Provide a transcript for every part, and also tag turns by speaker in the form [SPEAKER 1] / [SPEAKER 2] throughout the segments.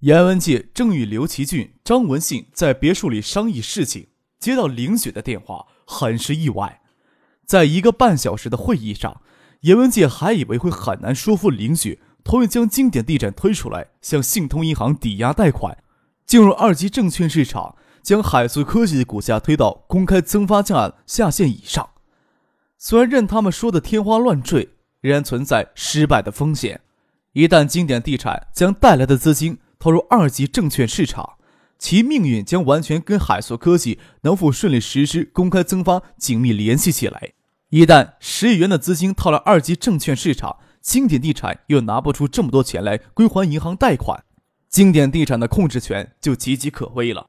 [SPEAKER 1] 严文杰正与刘奇俊、张文信在别墅里商议事情，接到林雪的电话，很是意外。在一个半小时的会议上，严文杰还以为会很难说服林雪同意将经典地产推出来，向信通银行抵押贷款，进入二级证券市场，将海素科技的股价推到公开增发价下限以上。虽然任他们说的天花乱坠，仍然存在失败的风险。一旦经典地产将带来的资金，投入二级证券市场，其命运将完全跟海硕科技能否顺利实施公开增发紧密联系起来。一旦十亿元的资金套了二级证券市场，经典地产又拿不出这么多钱来归还银行贷款，经典地产的控制权就岌岌可危了。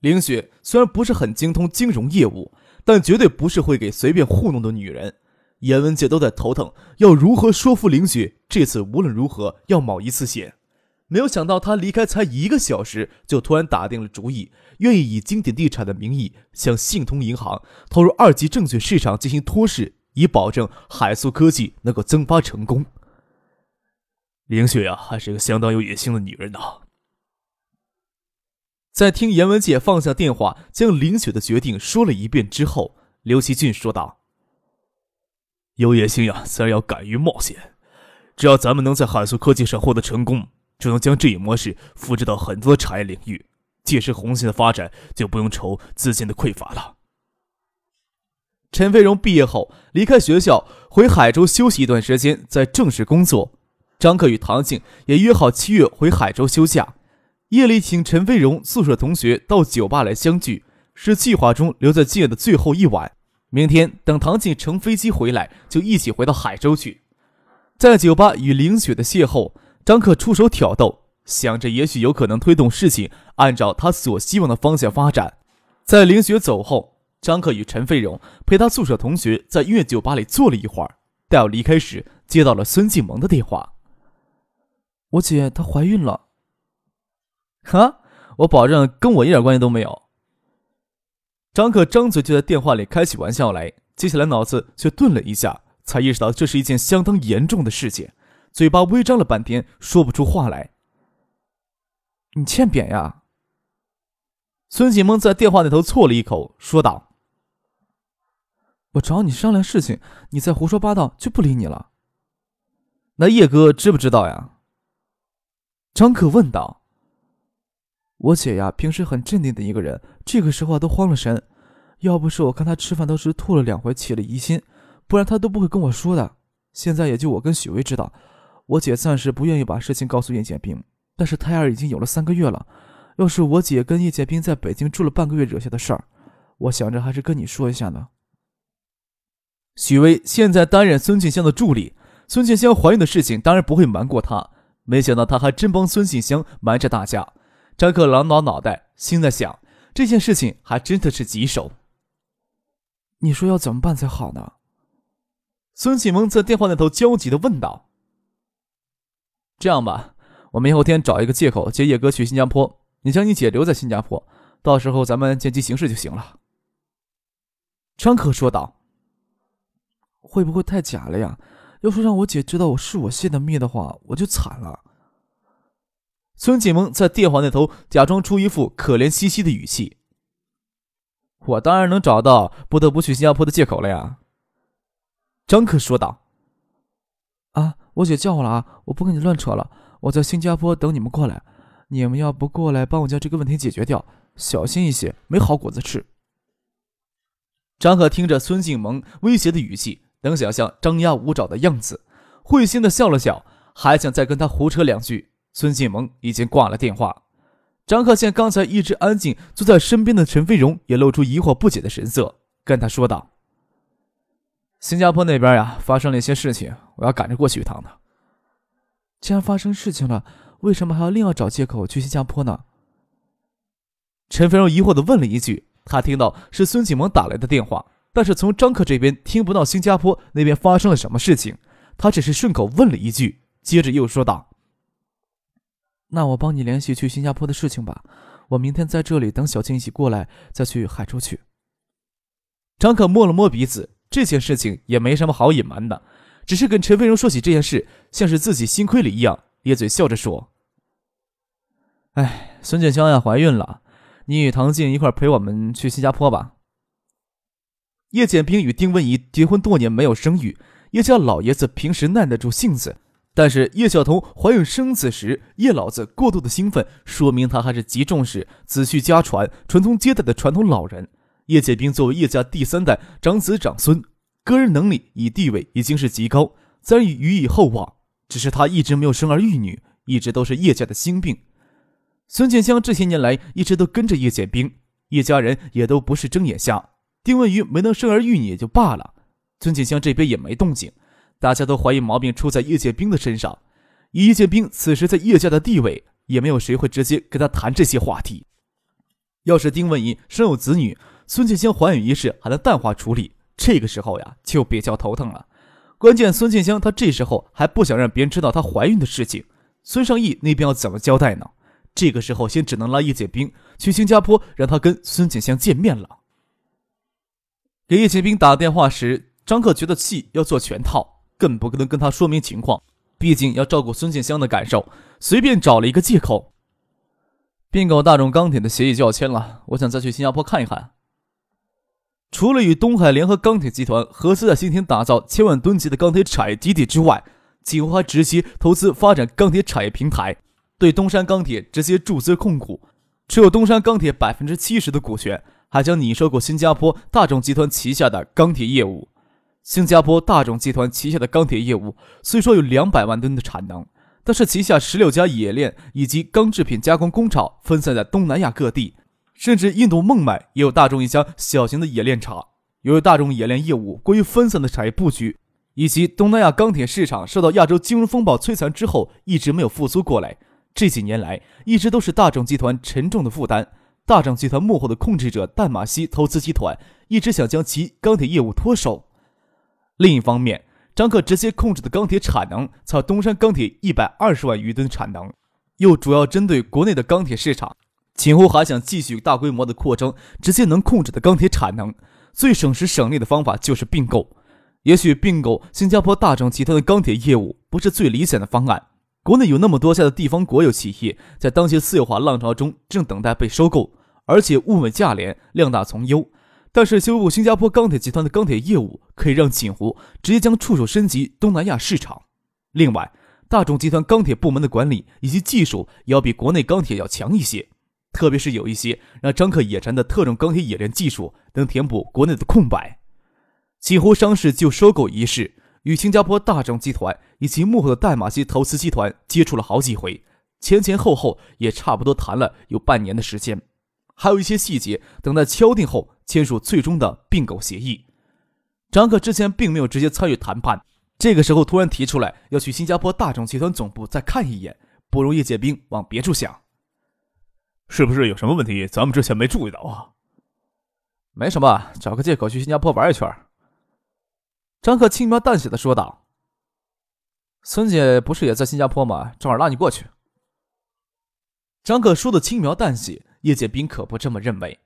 [SPEAKER 1] 林雪虽然不是很精通金融业务，但绝对不是会给随便糊弄的女人。严文杰都在头疼，要如何说服林雪，这次无论如何要冒一次险。没有想到，他离开才一个小时，就突然打定了主意，愿意以经典地产的名义向信通银行投入二级证券市场进行托市，以保证海素科技能够增发成功。林雪呀，还是个相当有野心的女人呐。在听严文杰放下电话，将林雪的决定说了一遍之后，刘奇俊说道：“有野心呀，自然要敢于冒险。只要咱们能在海素科技上获得成功。”就能将这一模式复制到很多产业领域，届时红星的发展就不用愁资金的匮乏了。陈飞荣毕业后离开学校，回海州休息一段时间，再正式工作。张克与唐静也约好七月回海州休假。夜里请陈飞荣宿舍同学到酒吧来相聚，是计划中留在借的最后一晚。明天等唐静乘飞机回来，就一起回到海州去。在酒吧与林雪的邂逅。张克出手挑逗，想着也许有可能推动事情按照他所希望的方向发展。在林雪走后，张克与陈飞荣陪他宿舍同学在音乐酒吧里坐了一会儿。待要离开时，接到了孙静萌的电话：“
[SPEAKER 2] 我姐她怀孕了。”“
[SPEAKER 1] 哈，我保证跟我一点关系都没有。”张克张嘴就在电话里开起玩笑来，接下来脑子却顿了一下，才意识到这是一件相当严重的事情。嘴巴微张了半天，说不出话来。
[SPEAKER 2] 你欠扁呀！
[SPEAKER 1] 孙启蒙在电话那头啜了一口，说道：“
[SPEAKER 2] 我找你商量事情，你再胡说八道，就不理你了。”
[SPEAKER 1] 那叶哥知不知道呀？
[SPEAKER 2] 张可问道。我姐呀，平时很镇定的一个人，这个时候都慌了神。要不是我看她吃饭都是吐了两回，起了疑心，不然她都不会跟我说的。现在也就我跟许巍知道。我姐暂时不愿意把事情告诉叶建兵，但是胎儿已经有了三个月了。要是我姐跟叶建兵在北京住了半个月惹下的事儿，我想着还是跟你说一下呢。
[SPEAKER 1] 许巍现在担任孙静香的助理，孙静香怀孕的事情当然不会瞒过他。没想到他还真帮孙静香瞒着大家。张克朗挠脑袋，心在想这件事情还真的是棘手。
[SPEAKER 2] 你说要怎么办才好呢？
[SPEAKER 1] 孙启蒙在电话那头焦急的问道。这样吧，我明后天找一个借口接叶哥去新加坡，你将你姐留在新加坡，到时候咱们见机行事就行了。”
[SPEAKER 2] 张可说道。“会不会太假了呀？要是让我姐知道我是我泄的密的话，我就惨了。”
[SPEAKER 1] 孙启蒙在电话那头假装出一副可怜兮兮的语气。“我当然能找到不得不去新加坡的借口了呀。”张可说道。
[SPEAKER 2] 啊！我姐叫我了啊！我不跟你乱扯了，我在新加坡等你们过来。你们要不过来帮我将这个问题解决掉，小心一些，没好果子吃。
[SPEAKER 1] 张可听着孙静萌威胁的语气，能想象张牙舞爪的样子，会心的笑了笑，还想再跟他胡扯两句。孙静萌已经挂了电话。张可见刚才一直安静坐在身边的陈飞荣也露出疑惑不解的神色，跟他说道。新加坡那边呀，发生了一些事情，我要赶着过去一趟呢。
[SPEAKER 2] 既然发生事情了，为什么还要另要找借口去新加坡呢？
[SPEAKER 1] 陈飞荣疑惑的问了一句：“他听到是孙锦萌打来的电话，但是从张克这边听不到新加坡那边发生了什么事情。他只是顺口问了一句，接着又说道：‘
[SPEAKER 2] 那我帮你联系去新加坡的事情吧。我明天在这里等小青一起过来，再去海州去。’
[SPEAKER 1] 张可摸了摸鼻子，这件事情也没什么好隐瞒的，只是跟陈飞荣说起这件事，像是自己心亏了一样，咧嘴笑着说：‘
[SPEAKER 2] 哎，孙建香呀，怀孕了。’”你与唐静一块陪我们去新加坡吧。
[SPEAKER 1] 叶剑兵与丁文怡结婚多年没有生育，叶家老爷子平时耐得住性子，但是叶晓彤怀孕生子时，叶老子过度的兴奋，说明他还是极重视子婿家传、传宗接代的传统老人。叶剑兵作为叶家第三代长子长孙，个人能力与地位已经是极高，自然予以厚望。只是他一直没有生儿育女，一直都是叶家的心病。孙建香这些年来一直都跟着叶剑兵，叶家人也都不是睁眼瞎。丁文瑜没能生儿育女也就罢了，孙建香这边也没动静，大家都怀疑毛病出在叶剑兵的身上。以叶剑兵此时在叶家的地位，也没有谁会直接跟他谈这些话题。要是丁文怡生有子女，孙建香怀孕一事还能淡化处理，这个时候呀就比较头疼了。关键孙建香她这时候还不想让别人知道她怀孕的事情，孙尚义那边要怎么交代呢？这个时候，先只能拉叶剑兵去新加坡，让他跟孙锦香见面了。给叶剑兵打电话时，张克觉得气要做全套，更不可能跟他说明情况，毕竟要照顾孙锦香的感受，随便找了一个借口。并购大众钢铁的协议就要签了，我想再去新加坡看一看。除了与东海联合钢铁集团合资在新田打造千万吨级的钢铁产业基地之外，锦湖还直接投资发展钢铁产业平台。对东山钢铁直接注资控股，持有东山钢铁百分之七十的股权，还将拟收购新加坡大众集团旗下的钢铁业务。新加坡大众集团旗下的钢铁业务虽说有两百万吨的产能，但是旗下十六家冶炼以及钢制品加工工厂分散在东南亚各地，甚至印度孟买也有大众一家小型的冶炼厂。由于大众冶炼业务过于分散的产业布局，以及东南亚钢铁市场受到亚洲金融风暴摧残之后，一直没有复苏过来。这几年来，一直都是大众集团沉重的负担。大众集团幕后的控制者淡马锡投资集团一直想将其钢铁业务脱手。另一方面，张克直接控制的钢铁产能操东山钢铁一百二十万余吨产能，又主要针对国内的钢铁市场。锦湖还想继续大规模的扩张，直接能控制的钢铁产能，最省时省力的方法就是并购。也许并购新加坡大众集团的钢铁业务不是最理想的方案。国内有那么多家的地方国有企业，在当前私有化浪潮中正等待被收购，而且物美价廉，量大从优。但是修复新加坡钢铁集团的钢铁业务，可以让锦湖直接将触手升级东南亚市场。另外，大众集团钢铁部门的管理以及技术也要比国内钢铁要强一些，特别是有一些让张克眼馋的特种钢铁冶炼技术，能填补国内的空白。锦湖商事就收购一事。与新加坡大众集团以及幕后的代码机投资集团接触了好几回，前前后后也差不多谈了有半年的时间，还有一些细节等待敲定后签署最终的并购协议。张克之前并没有直接参与谈判，这个时候突然提出来要去新加坡大众集团总部再看一眼，不容叶剑兵往别处想。
[SPEAKER 3] 是不是有什么问题咱们之前没注意到啊？
[SPEAKER 1] 没什么，找个借口去新加坡玩一圈。张克轻描淡写的说道：“孙姐不是也在新加坡吗？正好拉你过去。”张克说的轻描淡写，叶剑斌可不这么认为，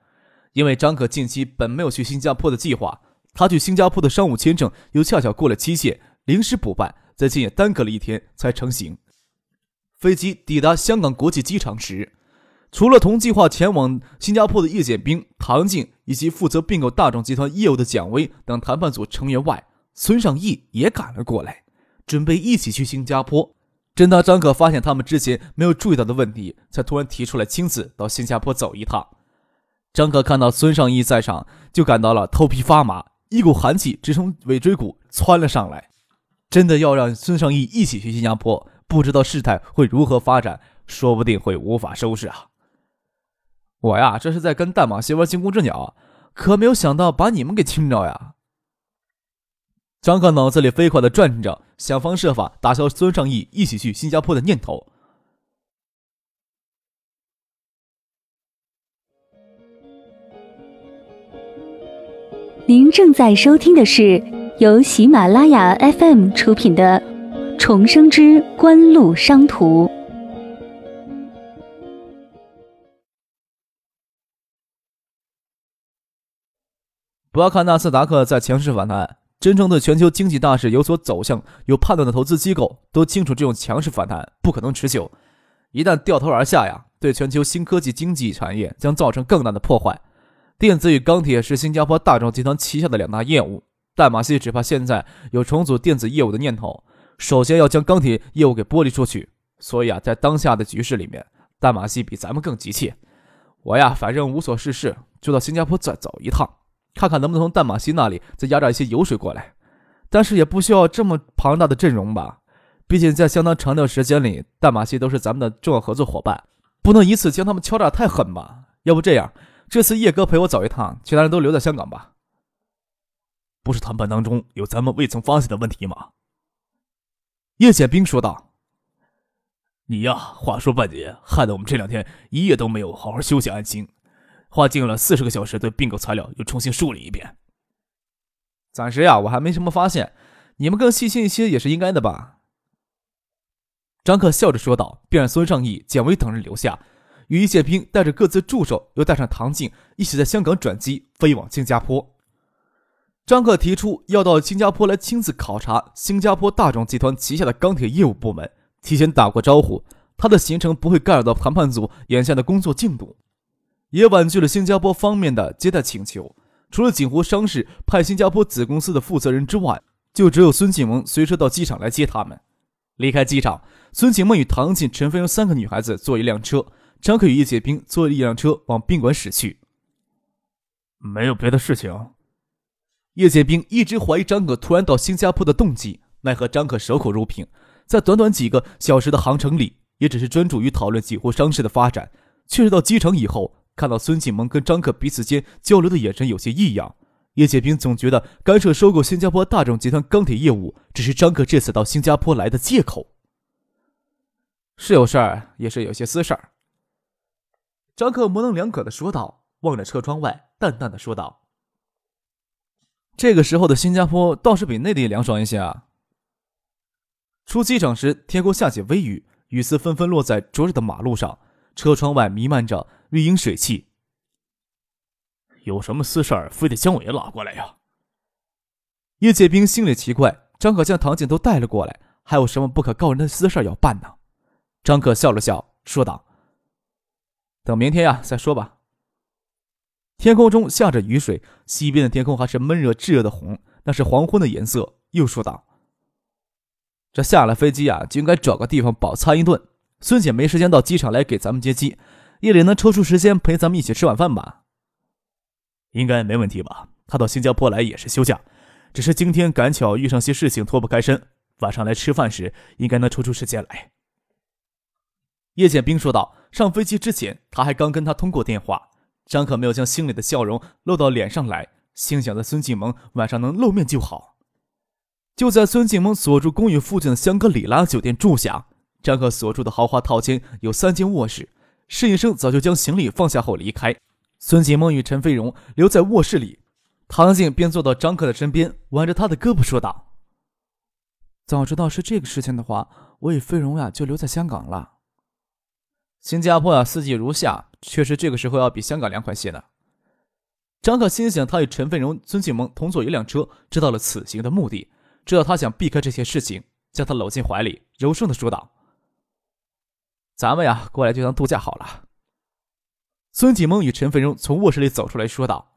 [SPEAKER 1] 因为张克近期本没有去新加坡的计划，他去新加坡的商务签证又恰巧过了期限，临时补办，在今也耽搁了一天才成行。飞机抵达香港国际机场时，除了同计划前往新加坡的叶剑兵、唐静以及负责并购大众集团业务的蒋威等谈判组成员外，孙尚义也赶了过来，准备一起去新加坡。正当张可发现他们之前没有注意到的问题，才突然提出来亲自到新加坡走一趟。张可看到孙尚义在场，就感到了头皮发麻，一股寒气直从尾椎骨窜了上来。真的要让孙尚义一起去新加坡，不知道事态会如何发展，说不定会无法收拾啊！我呀，这是在跟大马戏玩惊弓之鸟，可没有想到把你们给亲着呀。张克脑子里飞快的转着，想方设法打消孙尚义一起去新加坡的念头。
[SPEAKER 4] 您正在收听的是由喜马拉雅 FM 出品的重生之官路商途。
[SPEAKER 1] 不要看纳斯达克在强势反弹，真正对全球经济大势有所走向、有判断的投资机构都清楚，这种强势反弹不可能持久。一旦掉头而下呀，对全球新科技经济产业将造成更大的破坏。电子与钢铁是新加坡大众集团旗下的两大业务，淡马锡只怕现在有重组电子业务的念头，首先要将钢铁业务给剥离出去。所以啊，在当下的局势里面，淡马锡比咱们更急切。我呀，反正无所事事，就到新加坡再走一趟，看看能不能从淡马锡那里再压榨一些油水过来。但是也不需要这么庞大的阵容吧？毕竟在相当长的时间里，淡马锡都是咱们的重要合作伙伴，不能一次将他们敲诈太狠吧？要不这样？这次叶哥陪我走一趟，其他人都留在香港吧。
[SPEAKER 3] 不是谈判当中有咱们未曾发现的问题吗？
[SPEAKER 1] 叶剑兵说道：“
[SPEAKER 3] 你呀，话说半截，害得我们这两天一夜都没有好好休息安心，花尽了四十个小时对并购材料又重新梳理一遍。
[SPEAKER 1] 暂时呀，我还没什么发现，你们更细心一些也是应该的吧？”张克笑着说道，便让孙尚义、简威等人留下。与易建兵带着各自助手，又带上唐静，一起在香港转机飞往新加坡。张克提出要到新加坡来亲自考察新加坡大众集团旗下的钢铁业务部门，提前打过招呼，他的行程不会干扰到谈判组眼下的工作进度，也婉拒了新加坡方面的接待请求。除了锦湖商事派新加坡子公司的负责人之外，就只有孙景萌随车到机场来接他们。离开机场，孙景萌与唐锦、陈飞荣三个女孩子坐一辆车。张克与叶剑兵坐一辆车往宾馆驶去。
[SPEAKER 3] 没有别的事情。
[SPEAKER 1] 叶剑兵一直怀疑张可突然到新加坡的动机，奈何张可守口如瓶，在短短几个小时的航程里，也只是专注于讨论几湖商事的发展。确实到机场以后，看到孙启萌跟张可彼此间交流的眼神有些异样。叶剑平总觉得干涉收购新加坡大众集团钢铁业务，只是张可这次到新加坡来的借口。是有事儿，也是有些私事儿。张克模棱两可的说道，望着车窗外，淡淡的说道：“这个时候的新加坡倒是比内地凉爽一些啊。”出机场时，天空下起微雨，雨丝纷纷落在灼热的马路上，车窗外弥漫着绿荫水汽。
[SPEAKER 3] 有什么私事儿，非得将我也拉过来呀？
[SPEAKER 1] 叶剑兵心里奇怪，张可将唐静都带了过来，还有什么不可告人的私事要办呢？张可笑了笑，说道。等明天呀再说吧。天空中下着雨水，西边的天空还是闷热炙热的红，那是黄昏的颜色。又说道：“这下了飞机呀，就应该找个地方饱餐一顿。孙姐没时间到机场来给咱们接机，夜里能抽出时间陪咱们一起吃晚饭吧？
[SPEAKER 3] 应该没问题吧？他到新加坡来也是休假，只是今天赶巧遇上些事情脱不开身，晚上来吃饭时应该能抽出时间来。”
[SPEAKER 1] 叶剑兵说道。上飞机之前，他还刚跟他通过电话。张可没有将心里的笑容露到脸上来，心想着孙静萌晚上能露面就好。就在孙静萌所住公寓附近的香格里拉酒店住下。张可所住的豪华套间有三间卧室，侍应生早就将行李放下后离开。孙静萌与陈飞荣留在卧室里，唐静便坐到张克的身边，挽着他的胳膊说道：“
[SPEAKER 2] 早知道是这个事情的话，我与飞荣呀就留在香港了。”
[SPEAKER 1] 新加坡啊，四季如夏，确实这个时候要比香港凉快些呢。张克心想，他与陈飞荣、孙庆萌同坐一辆车，知道了此行的目的，知道他想避开这些事情，将他搂进怀里，柔声的说道：“咱们呀，过来就当度假好了。”孙锦梦与陈飞荣从卧室里走出来说道：“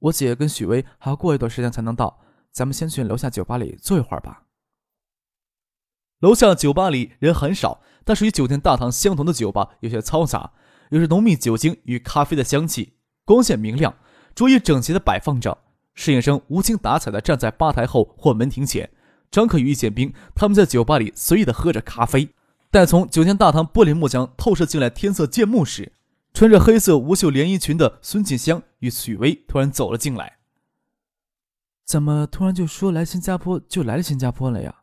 [SPEAKER 2] 我姐跟许巍还要过一段时间才能到，咱们先去楼下酒吧里坐一会儿吧。”
[SPEAKER 1] 楼下酒吧里人很少。但是与酒店大堂相同的酒吧有些嘈杂，有着浓密酒精与咖啡的香气，光线明亮，桌椅整齐的摆放着。侍应生无精打采的站在吧台后或门庭前。张可与易建兵他们在酒吧里随意的喝着咖啡。待从酒店大堂玻璃幕墙透射进来天色渐暮时，穿着黑色无袖连衣裙的孙锦香与许巍突然走了进来。
[SPEAKER 2] 怎么突然就说来新加坡就来了新加坡了呀？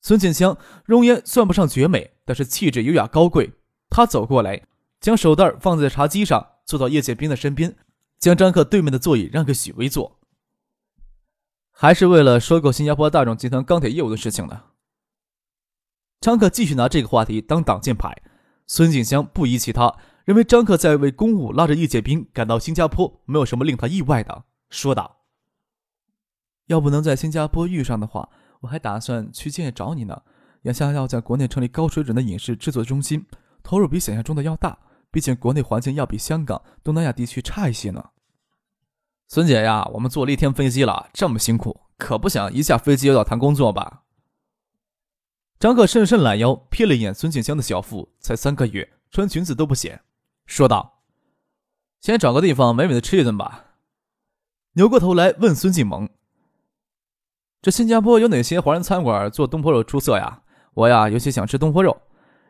[SPEAKER 1] 孙锦香容颜算不上绝美，但是气质优雅高贵。她走过来，将手袋放在茶几上，坐到叶剑兵的身边，将张克对面的座椅让给许巍坐。还是为了收购新加坡大众集团钢铁业务的事情呢？张克继续拿这个话题当挡箭牌。孙锦香不疑其他，认为张克在为公务拉着叶剑兵赶到新加坡，没有什么令他意外的，说道：“
[SPEAKER 2] 要不能在新加坡遇上的话，我还打算去建业找你呢。眼下要在国内成立高水准的影视制作中心，投入比想象中的要大，毕竟国内环境要比香港、东南亚地区差一些呢。”
[SPEAKER 1] 孙姐呀，我们坐了一天飞机了，这么辛苦，可不想一下飞机又要谈工作吧？张克伸伸懒腰，瞥了一眼孙静香的小腹，才三个月，穿裙子都不显，说道：“先找个地方美美的吃一顿吧。”扭过头来问孙静萌：“这新加坡有哪些华人餐馆做东坡肉出色呀？我呀，尤其想吃东坡肉，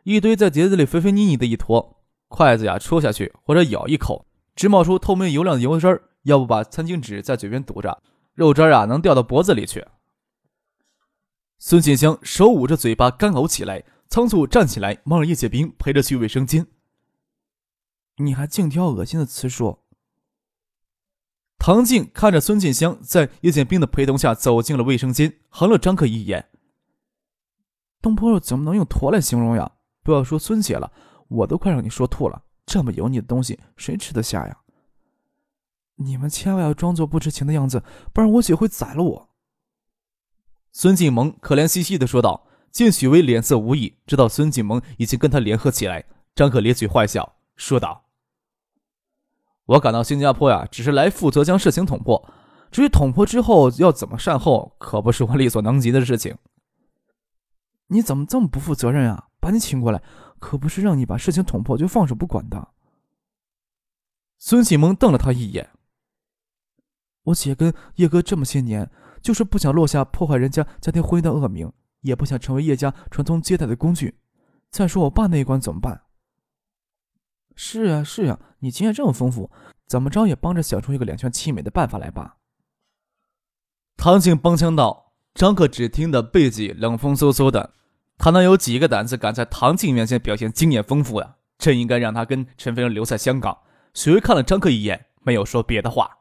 [SPEAKER 1] 一堆在碟子里肥肥腻腻的一坨，筷子呀戳下去或者咬一口，直冒出透明油亮的油汁儿。要不把餐巾纸在嘴边堵着，肉汁儿啊能掉到脖子里去。”孙锦香手捂着嘴巴，干呕起来，仓促站起来，忙让叶剑兵陪着去卫生间。
[SPEAKER 2] 你还净挑恶心的词说。
[SPEAKER 1] 唐静看着孙锦香在叶剑兵的陪同下走进了卫生间，横了张克一眼。
[SPEAKER 2] 东坡肉怎么能用坨来形容呀？不要说孙姐了，我都快让你说吐了。这么油腻的东西，谁吃得下呀？你们千万要装作不知情的样子，不然我姐会宰了我。
[SPEAKER 1] 孙锦萌可怜兮兮的说道：“见许巍脸色无异，知道孙锦萌已经跟他联合起来。”张可咧嘴坏笑，说道：“我赶到新加坡呀，只是来负责将事情捅破。至于捅破之后要怎么善后，可不是我力所能及的事情。”
[SPEAKER 2] 你怎么这么不负责任啊？把你请过来，可不是让你把事情捅破就放手不管的。
[SPEAKER 1] 孙锦萌瞪了他一眼：“
[SPEAKER 2] 我姐跟叶哥这么些年。”就是不想落下破坏人家家庭婚姻的恶名，也不想成为叶家传宗接代的工具。再说我爸那一关怎么办？是啊，是啊，你经验这么丰富，怎么着也帮着想出一个两全其美的办法来吧。
[SPEAKER 1] 唐静帮腔道：“张克只听得背脊冷风嗖嗖的，他能有几个胆子敢在唐静面前表现经验丰富呀？真应该让他跟陈飞荣留在香港。”许巍看了张克一眼，没有说别的话。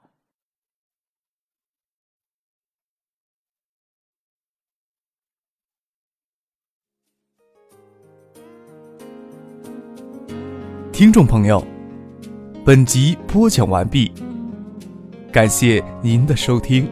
[SPEAKER 1] 听众朋友，本集播讲完毕，感谢您的收听。